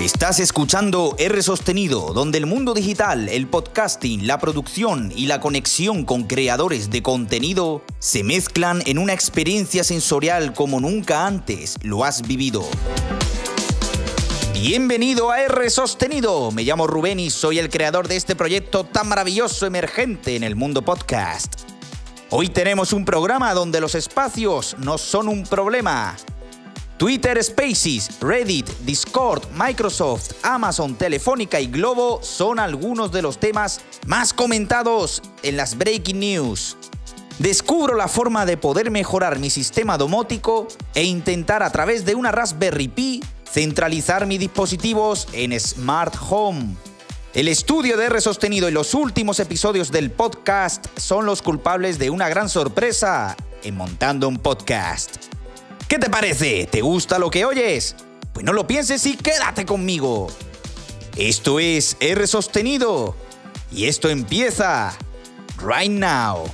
Estás escuchando R Sostenido, donde el mundo digital, el podcasting, la producción y la conexión con creadores de contenido se mezclan en una experiencia sensorial como nunca antes lo has vivido. Bienvenido a R Sostenido. Me llamo Rubén y soy el creador de este proyecto tan maravilloso emergente en el mundo podcast. Hoy tenemos un programa donde los espacios no son un problema. Twitter Spaces, Reddit, Discord, Microsoft, Amazon, Telefónica y Globo son algunos de los temas más comentados en las Breaking News. Descubro la forma de poder mejorar mi sistema domótico e intentar a través de una Raspberry Pi centralizar mis dispositivos en Smart Home. El estudio de R sostenido y los últimos episodios del podcast son los culpables de una gran sorpresa en montando un podcast. ¿Qué te parece? ¿Te gusta lo que oyes? Pues no lo pienses y quédate conmigo. Esto es R sostenido y esto empieza right now.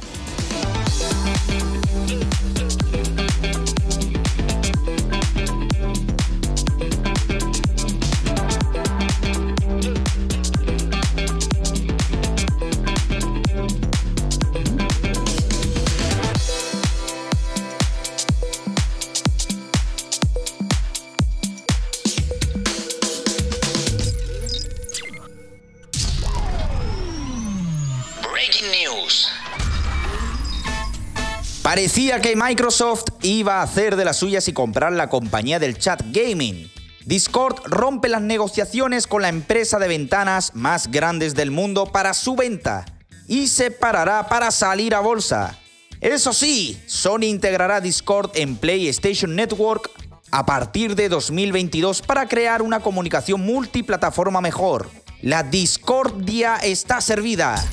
Parecía que Microsoft iba a hacer de las suyas y comprar la compañía del chat gaming. Discord rompe las negociaciones con la empresa de ventanas más grandes del mundo para su venta y se parará para salir a bolsa. Eso sí, Sony integrará Discord en PlayStation Network a partir de 2022 para crear una comunicación multiplataforma mejor. La discordia está servida.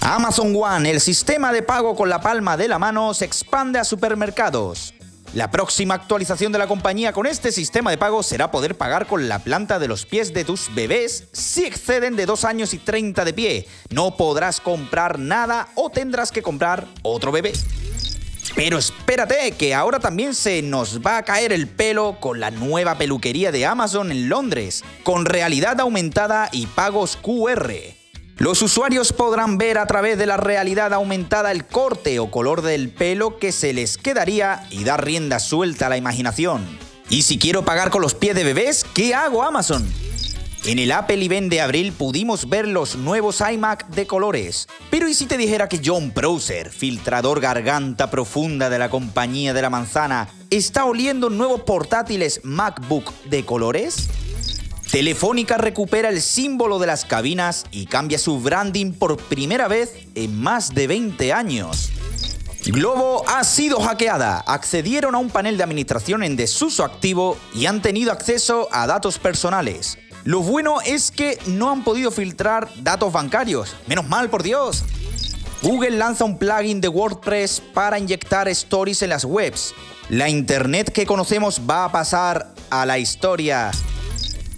Amazon One, el sistema de pago con la palma de la mano, se expande a supermercados. La próxima actualización de la compañía con este sistema de pago será poder pagar con la planta de los pies de tus bebés si exceden de 2 años y 30 de pie. No podrás comprar nada o tendrás que comprar otro bebé. Pero espérate, que ahora también se nos va a caer el pelo con la nueva peluquería de Amazon en Londres, con realidad aumentada y pagos QR. Los usuarios podrán ver a través de la realidad aumentada el corte o color del pelo que se les quedaría y dar rienda suelta a la imaginación. Y si quiero pagar con los pies de bebés, ¿qué hago Amazon? En el Apple Event de abril pudimos ver los nuevos iMac de colores. Pero ¿y si te dijera que John Prosser, filtrador garganta profunda de la compañía de la manzana, está oliendo nuevos portátiles MacBook de colores? Telefónica recupera el símbolo de las cabinas y cambia su branding por primera vez en más de 20 años. Globo ha sido hackeada. Accedieron a un panel de administración en desuso activo y han tenido acceso a datos personales. Lo bueno es que no han podido filtrar datos bancarios. Menos mal, por Dios. Google lanza un plugin de WordPress para inyectar stories en las webs. La Internet que conocemos va a pasar a la historia.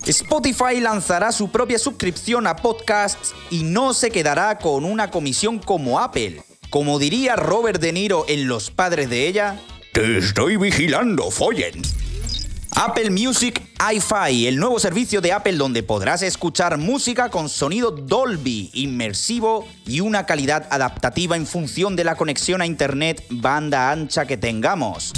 Spotify lanzará su propia suscripción a podcasts y no se quedará con una comisión como Apple. Como diría Robert De Niro en Los Padres de ella, Te estoy vigilando, follen. Apple Music iFi, el nuevo servicio de Apple donde podrás escuchar música con sonido Dolby, inmersivo y una calidad adaptativa en función de la conexión a Internet banda ancha que tengamos.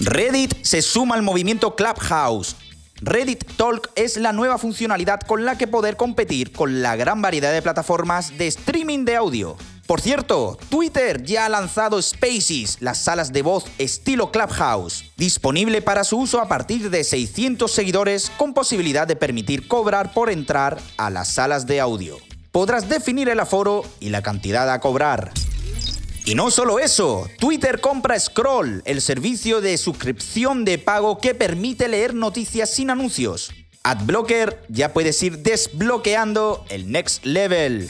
Reddit se suma al movimiento Clubhouse Reddit Talk es la nueva funcionalidad con la que poder competir con la gran variedad de plataformas de streaming de audio. Por cierto, Twitter ya ha lanzado Spaces, las salas de voz estilo Clubhouse, disponible para su uso a partir de 600 seguidores con posibilidad de permitir cobrar por entrar a las salas de audio. Podrás definir el aforo y la cantidad a cobrar. Y no solo eso, Twitter compra Scroll, el servicio de suscripción de pago que permite leer noticias sin anuncios. AdBlocker ya puedes ir desbloqueando el Next Level.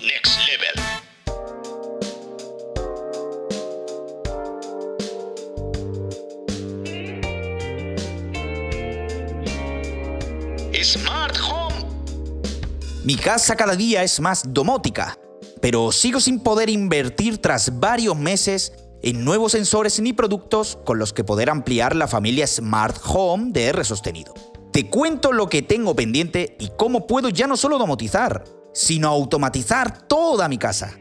Next level. Smart Home. Mi casa cada día es más domótica, pero sigo sin poder invertir tras varios meses en nuevos sensores ni productos con los que poder ampliar la familia Smart Home de R sostenido. Te cuento lo que tengo pendiente y cómo puedo ya no solo domotizar, sino automatizar toda mi casa.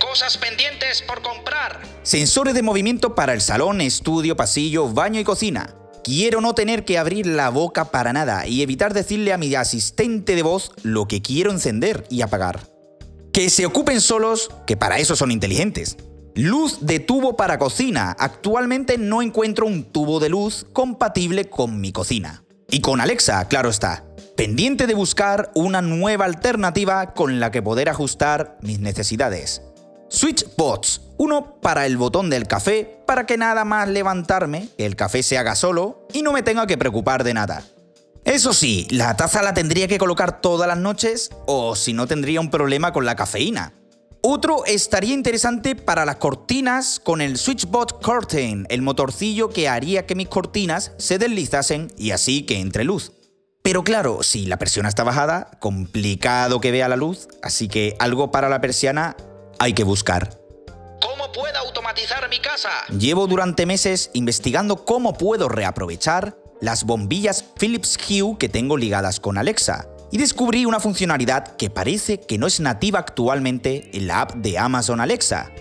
Cosas pendientes por comprar. Sensores de movimiento para el salón, estudio, pasillo, baño y cocina. Quiero no tener que abrir la boca para nada y evitar decirle a mi asistente de voz lo que quiero encender y apagar. Que se ocupen solos, que para eso son inteligentes. Luz de tubo para cocina. Actualmente no encuentro un tubo de luz compatible con mi cocina. Y con Alexa, claro está. Pendiente de buscar una nueva alternativa con la que poder ajustar mis necesidades. SwitchBots, uno para el botón del café, para que nada más levantarme, el café se haga solo y no me tenga que preocupar de nada. Eso sí, la taza la tendría que colocar todas las noches o si no tendría un problema con la cafeína. Otro estaría interesante para las cortinas con el SwitchBot Curtain, el motorcillo que haría que mis cortinas se deslizasen y así que entre luz. Pero claro, si la persiana está bajada, complicado que vea la luz, así que algo para la persiana hay que buscar. ¿Cómo puedo automatizar mi casa? Llevo durante meses investigando cómo puedo reaprovechar las bombillas Philips Hue que tengo ligadas con Alexa y descubrí una funcionalidad que parece que no es nativa actualmente en la app de Amazon Alexa.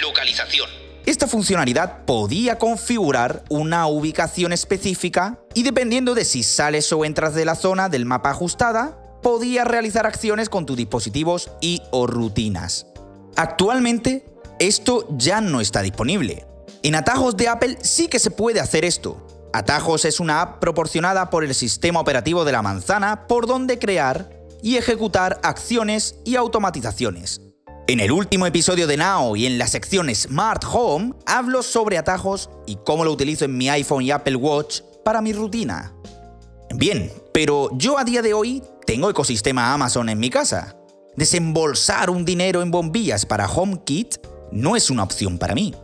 Localización. Esta funcionalidad podía configurar una ubicación específica y dependiendo de si sales o entras de la zona del mapa ajustada, podía realizar acciones con tus dispositivos y o rutinas. Actualmente, esto ya no está disponible. En Atajos de Apple sí que se puede hacer esto. Atajos es una app proporcionada por el sistema operativo de la manzana por donde crear y ejecutar acciones y automatizaciones. En el último episodio de Now y en la sección Smart Home hablo sobre atajos y cómo lo utilizo en mi iPhone y Apple Watch para mi rutina. Bien, pero yo a día de hoy tengo ecosistema Amazon en mi casa. Desembolsar un dinero en bombillas para HomeKit no es una opción para mí.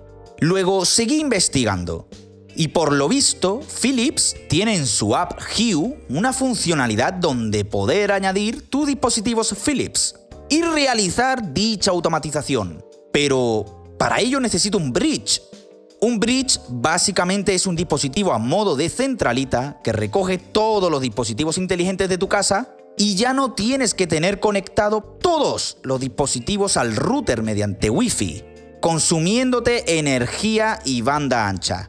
Luego seguí investigando y por lo visto Philips tiene en su app Hue una funcionalidad donde poder añadir tus dispositivos Philips y realizar dicha automatización. Pero para ello necesito un bridge. Un bridge básicamente es un dispositivo a modo de centralita que recoge todos los dispositivos inteligentes de tu casa y ya no tienes que tener conectado todos los dispositivos al router mediante Wi-Fi, consumiéndote energía y banda ancha,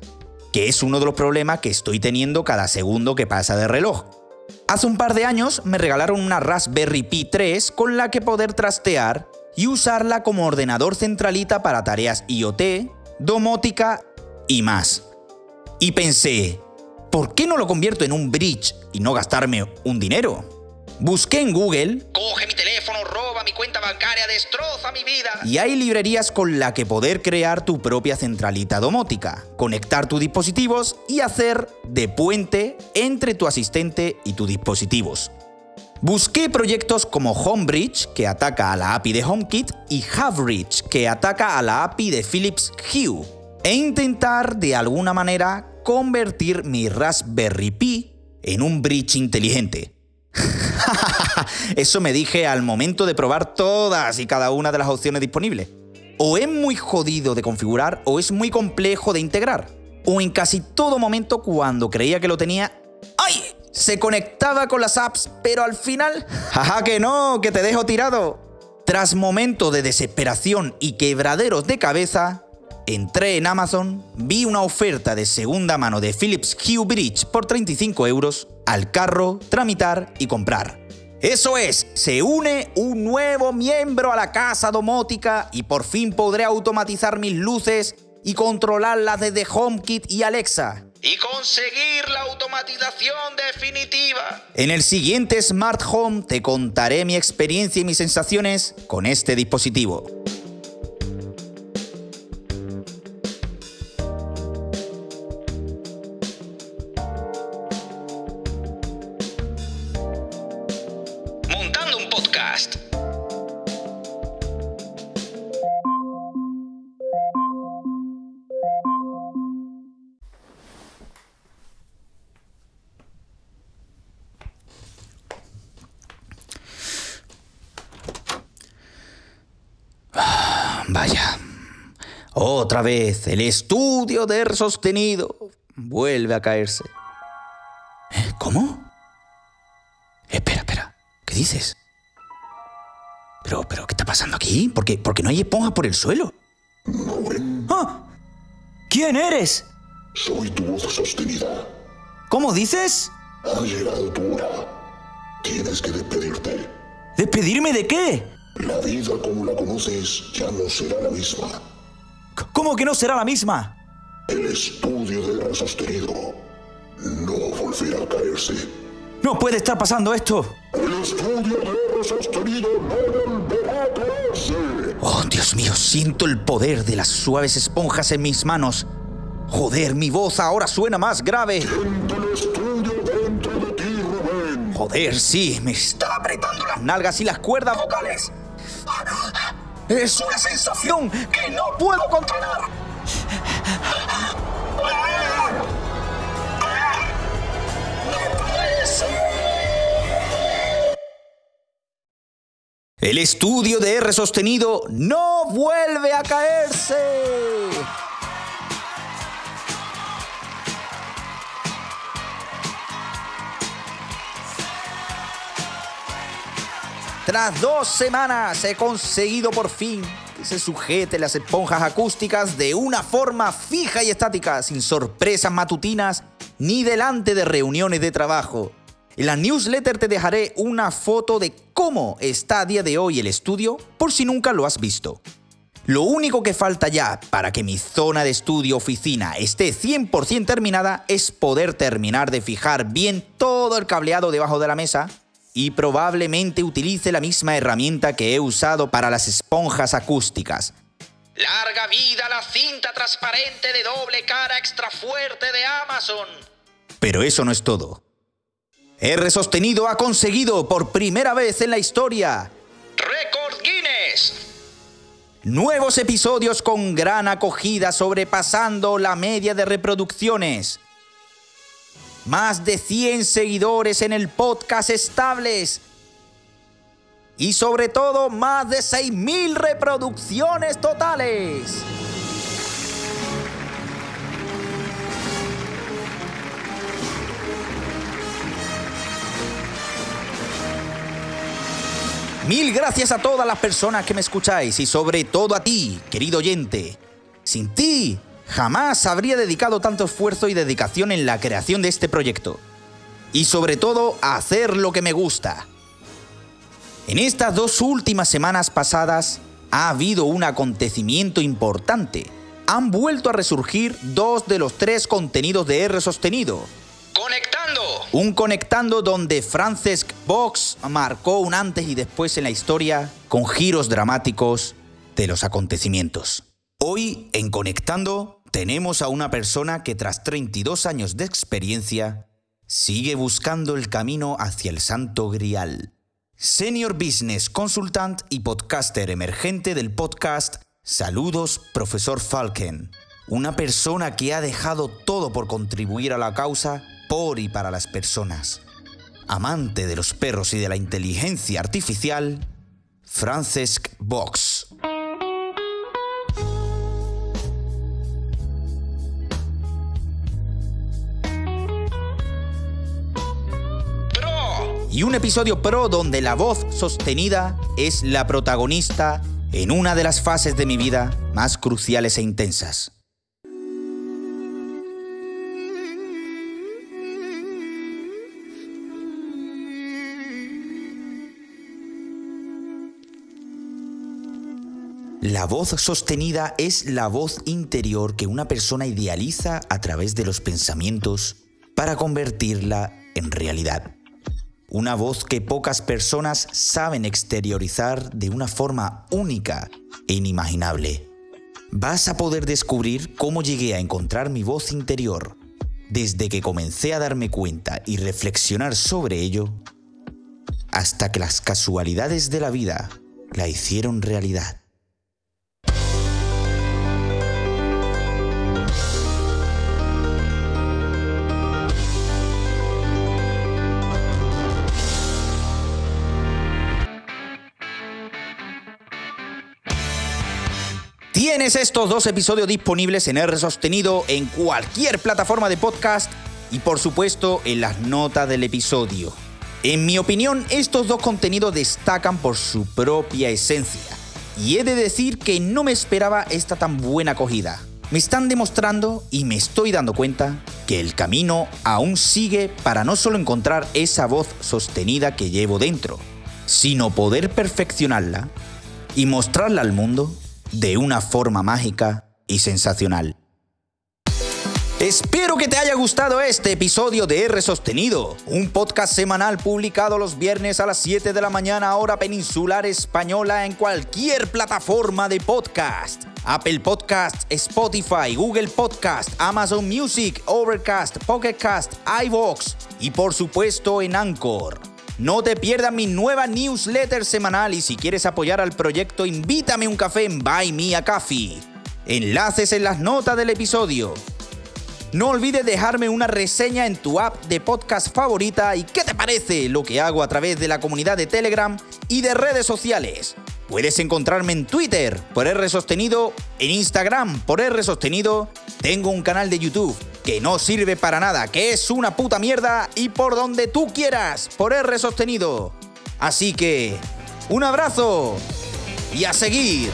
que es uno de los problemas que estoy teniendo cada segundo que pasa de reloj. Hace un par de años me regalaron una Raspberry Pi 3 con la que poder trastear y usarla como ordenador centralita para tareas IoT, domótica y más. Y pensé, ¿por qué no lo convierto en un bridge y no gastarme un dinero? Busqué en Google bancaria, destroza mi vida. y hay librerías con la que poder crear tu propia centralita domótica, conectar tus dispositivos y hacer de puente entre tu asistente y tus dispositivos. Busqué proyectos como Homebridge, que ataca a la API de HomeKit, y Havebridge, que ataca a la API de Philips Hue, e intentar de alguna manera convertir mi Raspberry Pi en un bridge inteligente. Eso me dije al momento de probar todas y cada una de las opciones disponibles. O es muy jodido de configurar o es muy complejo de integrar. O en casi todo momento cuando creía que lo tenía, ¡ay! Se conectaba con las apps, pero al final, ¡jaja que no! ¡Que te dejo tirado! Tras momentos de desesperación y quebraderos de cabeza, entré en Amazon, vi una oferta de segunda mano de Philips Hue Bridge por 35 euros, al carro, tramitar y comprar. Eso es, se une un nuevo miembro a la casa domótica y por fin podré automatizar mis luces y controlarlas desde HomeKit y Alexa. Y conseguir la automatización definitiva. En el siguiente Smart Home te contaré mi experiencia y mis sensaciones con este dispositivo. Otra vez, el estudio de R sostenido vuelve a caerse. ¿Eh? ¿Cómo? Espera, espera. ¿Qué dices? Pero, pero, ¿qué está pasando aquí? ¿Por qué, porque no hay esponjas por el suelo? ¡Ah! ¿Quién eres? Soy tu voz sostenida. ¿Cómo dices? Ha llegado tu hora. Tienes que despedirte. ¿Despedirme de qué? La vida como la conoces ya no será la misma. ¿Cómo que no será la misma? El estudio de gran sostenido no volverá a caerse. No puede estar pasando esto. El estudio de R sostenido no volverá a caerse. Oh, Dios mío, siento el poder de las suaves esponjas en mis manos. Joder, mi voz ahora suena más grave. Siente el estudio dentro de ti, Rubén. Joder, sí, me está apretando las nalgas y las cuerdas vocales. Es una sensación que no puedo controlar. El estudio de R sostenido no vuelve a caerse. Tras dos semanas he conseguido por fin que se sujete las esponjas acústicas de una forma fija y estática, sin sorpresas matutinas ni delante de reuniones de trabajo. En la newsletter te dejaré una foto de cómo está a día de hoy el estudio por si nunca lo has visto. Lo único que falta ya para que mi zona de estudio oficina esté 100% terminada es poder terminar de fijar bien todo el cableado debajo de la mesa y probablemente utilice la misma herramienta que he usado para las esponjas acústicas. Larga vida la cinta transparente de doble cara extra fuerte de Amazon. Pero eso no es todo. R Sostenido ha conseguido por primera vez en la historia Record Guinness. nuevos episodios con gran acogida sobrepasando la media de reproducciones. Más de 100 seguidores en el podcast estables. Y sobre todo más de 6.000 reproducciones totales. Mil gracias a todas las personas que me escucháis y sobre todo a ti, querido oyente. Sin ti, jamás habría dedicado tanto esfuerzo y dedicación en la creación de este proyecto. Y sobre todo a hacer lo que me gusta. En estas dos últimas semanas pasadas ha habido un acontecimiento importante. Han vuelto a resurgir dos de los tres contenidos de R sostenido. Conectando. Un conectando donde Francesc Box marcó un antes y después en la historia con giros dramáticos de los acontecimientos. Hoy en Conectando tenemos a una persona que tras 32 años de experiencia sigue buscando el camino hacia el santo grial. Senior Business Consultant y podcaster emergente del podcast Saludos, profesor Falken. Una persona que ha dejado todo por contribuir a la causa por y para las personas. Amante de los perros y de la inteligencia artificial, Francesc Box. Y un episodio pro donde la voz sostenida es la protagonista en una de las fases de mi vida más cruciales e intensas. La voz sostenida es la voz interior que una persona idealiza a través de los pensamientos para convertirla en realidad. Una voz que pocas personas saben exteriorizar de una forma única e inimaginable. Vas a poder descubrir cómo llegué a encontrar mi voz interior desde que comencé a darme cuenta y reflexionar sobre ello hasta que las casualidades de la vida la hicieron realidad. Tienes estos dos episodios disponibles en R sostenido en cualquier plataforma de podcast y por supuesto en las notas del episodio. En mi opinión, estos dos contenidos destacan por su propia esencia. Y he de decir que no me esperaba esta tan buena acogida. Me están demostrando y me estoy dando cuenta que el camino aún sigue para no solo encontrar esa voz sostenida que llevo dentro, sino poder perfeccionarla y mostrarla al mundo de una forma mágica y sensacional. Espero que te haya gustado este episodio de R Sostenido, un podcast semanal publicado los viernes a las 7 de la mañana hora peninsular española en cualquier plataforma de podcast. Apple Podcast, Spotify, Google Podcast, Amazon Music, Overcast, Pocket Cast, iVoox y por supuesto en Anchor. No te pierdas mi nueva newsletter semanal y si quieres apoyar al proyecto, invítame un café en Buy Me a Coffee. Enlaces en las notas del episodio. No olvides dejarme una reseña en tu app de podcast favorita y qué te parece lo que hago a través de la comunidad de Telegram y de redes sociales. Puedes encontrarme en Twitter por R Sostenido, en Instagram por R Sostenido, tengo un canal de YouTube que no sirve para nada, que es una puta mierda y por donde tú quieras, por R sostenido. Así que, un abrazo y a seguir.